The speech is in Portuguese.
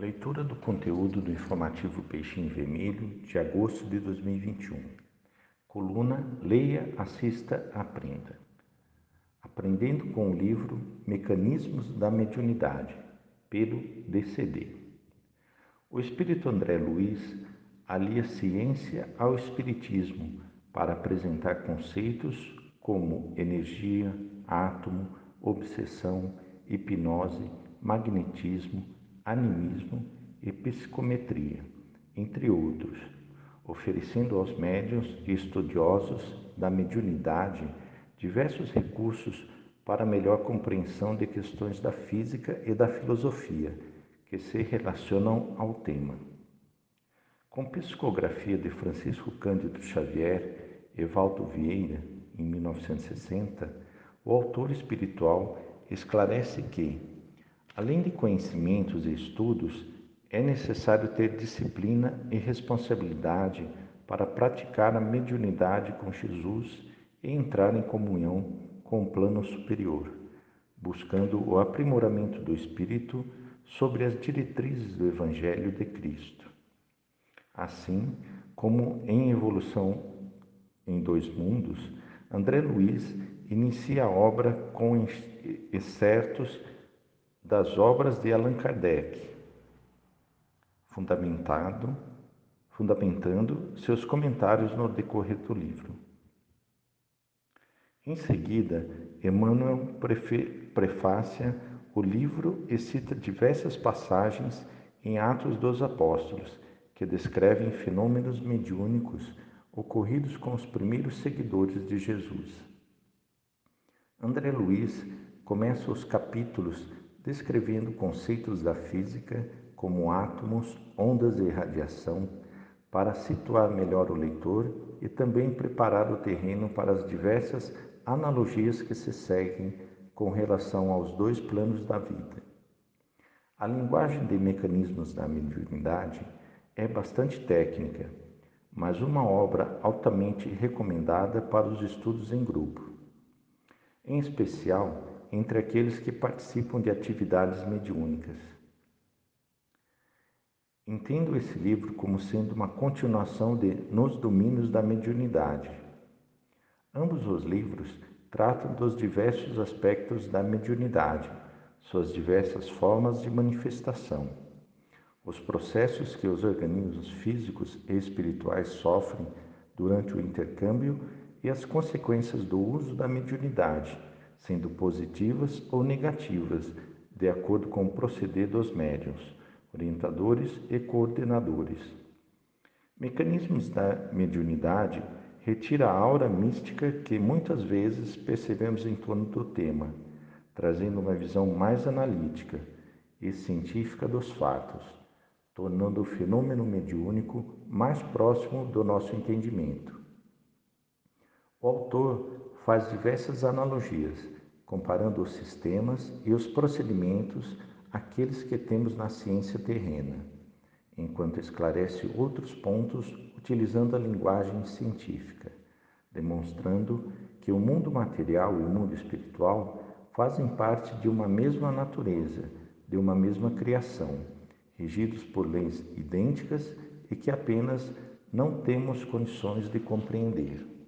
Leitura do conteúdo do informativo Peixinho Vermelho de agosto de 2021. Coluna Leia, Assista, Aprenda. Aprendendo com o livro Mecanismos da Mediunidade, pelo DCD. O espírito André Luiz alia ciência ao espiritismo para apresentar conceitos como energia, átomo, obsessão, hipnose, magnetismo, animismo e psicometria, entre outros, oferecendo aos médiuns e estudiosos da mediunidade diversos recursos para melhor compreensão de questões da física e da filosofia que se relacionam ao tema. Com psicografia de Francisco Cândido Xavier e Valdo Vieira, em 1960, o autor espiritual esclarece que Além de conhecimentos e estudos, é necessário ter disciplina e responsabilidade para praticar a mediunidade com Jesus e entrar em comunhão com o plano superior, buscando o aprimoramento do espírito sobre as diretrizes do Evangelho de Cristo. Assim como em Evolução em Dois Mundos, André Luiz inicia a obra com excertos das obras de Allan Kardec, fundamentado, fundamentando seus comentários no decorrer do livro. Em seguida, Emmanuel prefácia o livro e cita diversas passagens em Atos dos Apóstolos que descrevem fenômenos mediúnicos ocorridos com os primeiros seguidores de Jesus. André Luiz começa os capítulos descrevendo conceitos da física como átomos, ondas e radiação, para situar melhor o leitor e também preparar o terreno para as diversas analogias que se seguem com relação aos dois planos da vida. A linguagem de mecanismos da mediunidade é bastante técnica, mas uma obra altamente recomendada para os estudos em grupo. Em especial, entre aqueles que participam de atividades mediúnicas. Entendo esse livro como sendo uma continuação de Nos Domínios da Mediunidade. Ambos os livros tratam dos diversos aspectos da mediunidade, suas diversas formas de manifestação, os processos que os organismos físicos e espirituais sofrem durante o intercâmbio e as consequências do uso da mediunidade sendo positivas ou negativas, de acordo com o proceder dos médiuns, orientadores e coordenadores. Mecanismos da mediunidade retira a aura mística que muitas vezes percebemos em torno do tema, trazendo uma visão mais analítica e científica dos fatos, tornando o fenômeno mediúnico mais próximo do nosso entendimento. O autor faz diversas analogias, comparando os sistemas e os procedimentos àqueles que temos na ciência terrena, enquanto esclarece outros pontos utilizando a linguagem científica, demonstrando que o mundo material e o mundo espiritual fazem parte de uma mesma natureza, de uma mesma criação, regidos por leis idênticas e que apenas não temos condições de compreender.